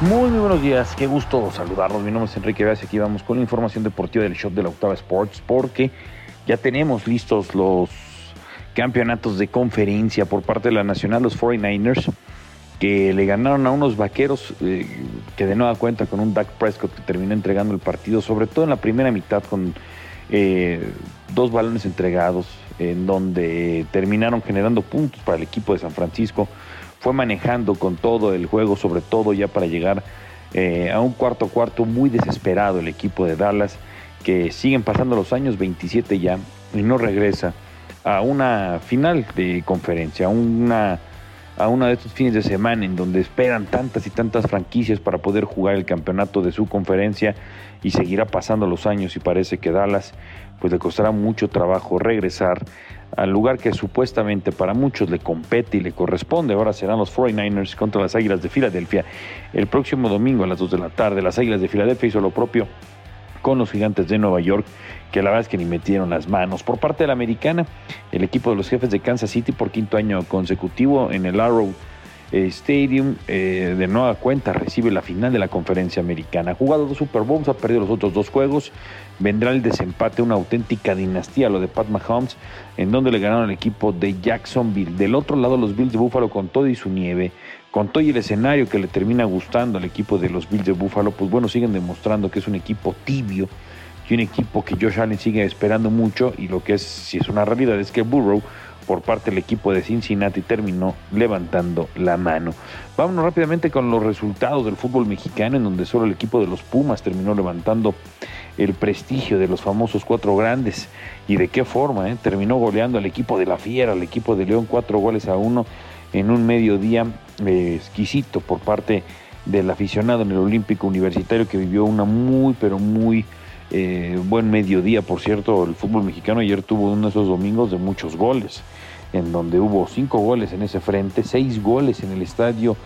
Muy, buenos días, qué gusto saludarlos. Mi nombre es Enrique Vázquez. Aquí vamos con la información deportiva del show de la Octava Sports porque ya tenemos listos los campeonatos de conferencia por parte de la Nacional, los 49ers, que le ganaron a unos vaqueros eh, que de nueva cuenta con un Dak Prescott que terminó entregando el partido, sobre todo en la primera mitad con eh, dos balones entregados, en donde terminaron generando puntos para el equipo de San Francisco fue manejando con todo el juego, sobre todo ya para llegar eh, a un cuarto cuarto muy desesperado el equipo de Dallas, que siguen pasando los años 27 ya y no regresa a una final de conferencia, una, a una de estos fines de semana en donde esperan tantas y tantas franquicias para poder jugar el campeonato de su conferencia y seguirá pasando los años y parece que Dallas pues le costará mucho trabajo regresar al lugar que supuestamente para muchos le compete y le corresponde. Ahora serán los 49ers contra las Águilas de Filadelfia el próximo domingo a las 2 de la tarde. Las Águilas de Filadelfia hizo lo propio con los gigantes de Nueva York, que la verdad es que ni metieron las manos. Por parte de la americana, el equipo de los jefes de Kansas City por quinto año consecutivo en el Arrow Stadium eh, de nueva cuenta recibe la final de la conferencia americana. Jugado dos Super Bowls, ha perdido los otros dos juegos. Vendrá el desempate, una auténtica dinastía, lo de Pat Mahomes, en donde le ganaron al equipo de Jacksonville. Del otro lado, los Bills de Buffalo con todo y su nieve, con todo el escenario que le termina gustando al equipo de los Bills de Buffalo, pues bueno, siguen demostrando que es un equipo tibio y un equipo que Josh Allen sigue esperando mucho. Y lo que es, si es una realidad, es que Burrow por parte del equipo de Cincinnati terminó levantando la mano. Vámonos rápidamente con los resultados del fútbol mexicano, en donde solo el equipo de los Pumas terminó levantando el prestigio de los famosos cuatro grandes. ¿Y de qué forma? Eh? Terminó goleando al equipo de la Fiera, al equipo de León, cuatro goles a uno en un mediodía eh, exquisito por parte del aficionado en el Olímpico Universitario que vivió una muy, pero muy eh, buen mediodía. Por cierto, el fútbol mexicano ayer tuvo uno de esos domingos de muchos goles en donde hubo cinco goles en ese frente, seis goles en el estadio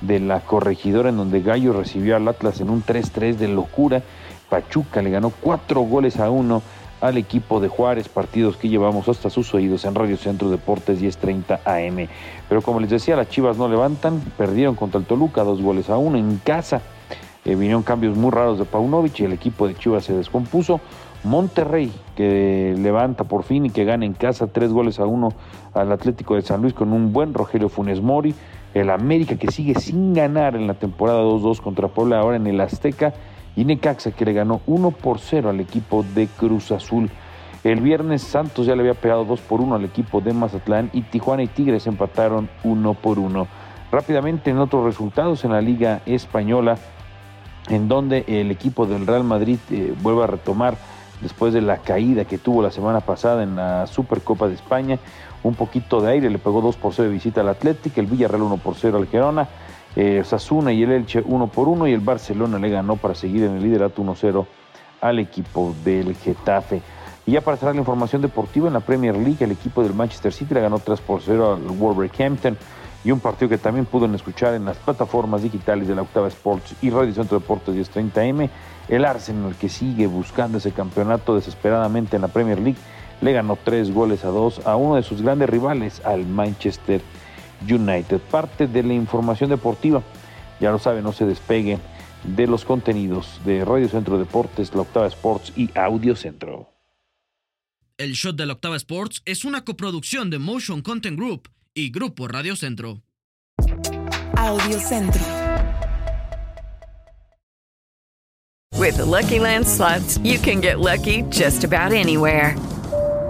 de la corregidora, en donde Gallo recibió al Atlas en un 3-3 de locura. Pachuca le ganó cuatro goles a uno al equipo de Juárez, partidos que llevamos hasta sus oídos en Radio Centro Deportes 10:30 AM. Pero como les decía, las Chivas no levantan, perdieron contra el Toluca dos goles a uno en casa. Eh, vinieron cambios muy raros de Paunovic y el equipo de Chivas se descompuso. Monterrey, que levanta por fin y que gana en casa tres goles a uno al Atlético de San Luis con un buen Rogelio Funes Mori. El América que sigue sin ganar en la temporada 2-2 contra Puebla ahora en el Azteca. Y Necaxa que le ganó 1 por 0 al equipo de Cruz Azul. El viernes Santos ya le había pegado 2 por 1 al equipo de Mazatlán y Tijuana y Tigres empataron 1 por 1. Rápidamente en otros resultados en la Liga Española, en donde el equipo del Real Madrid eh, vuelve a retomar después de la caída que tuvo la semana pasada en la Supercopa de España. Un poquito de aire, le pegó 2 por 0 de visita al Atlético, el Villarreal 1 por 0 al Gerona, eh, Sasuna y el Elche 1 por 1 y el Barcelona le ganó para seguir en el liderato 1-0 al equipo del Getafe. Y ya para cerrar la información deportiva, en la Premier League el equipo del Manchester City le ganó 3 por 0 al Wolverhampton y un partido que también pueden escuchar en las plataformas digitales de la Octava Sports y Radio Centro Deportes 1030M. El Arsenal que sigue buscando ese campeonato desesperadamente en la Premier League le ganó tres goles a dos a uno de sus grandes rivales, al Manchester United. Parte de la información deportiva, ya lo saben, no se despeguen de los contenidos de Radio Centro Deportes, la Octava Sports y Audio Centro. El Shot de la Octava Sports es una coproducción de Motion Content Group y Grupo Radio Centro. Audio Centro. With the Lucky Land slots, you can get lucky just about anywhere.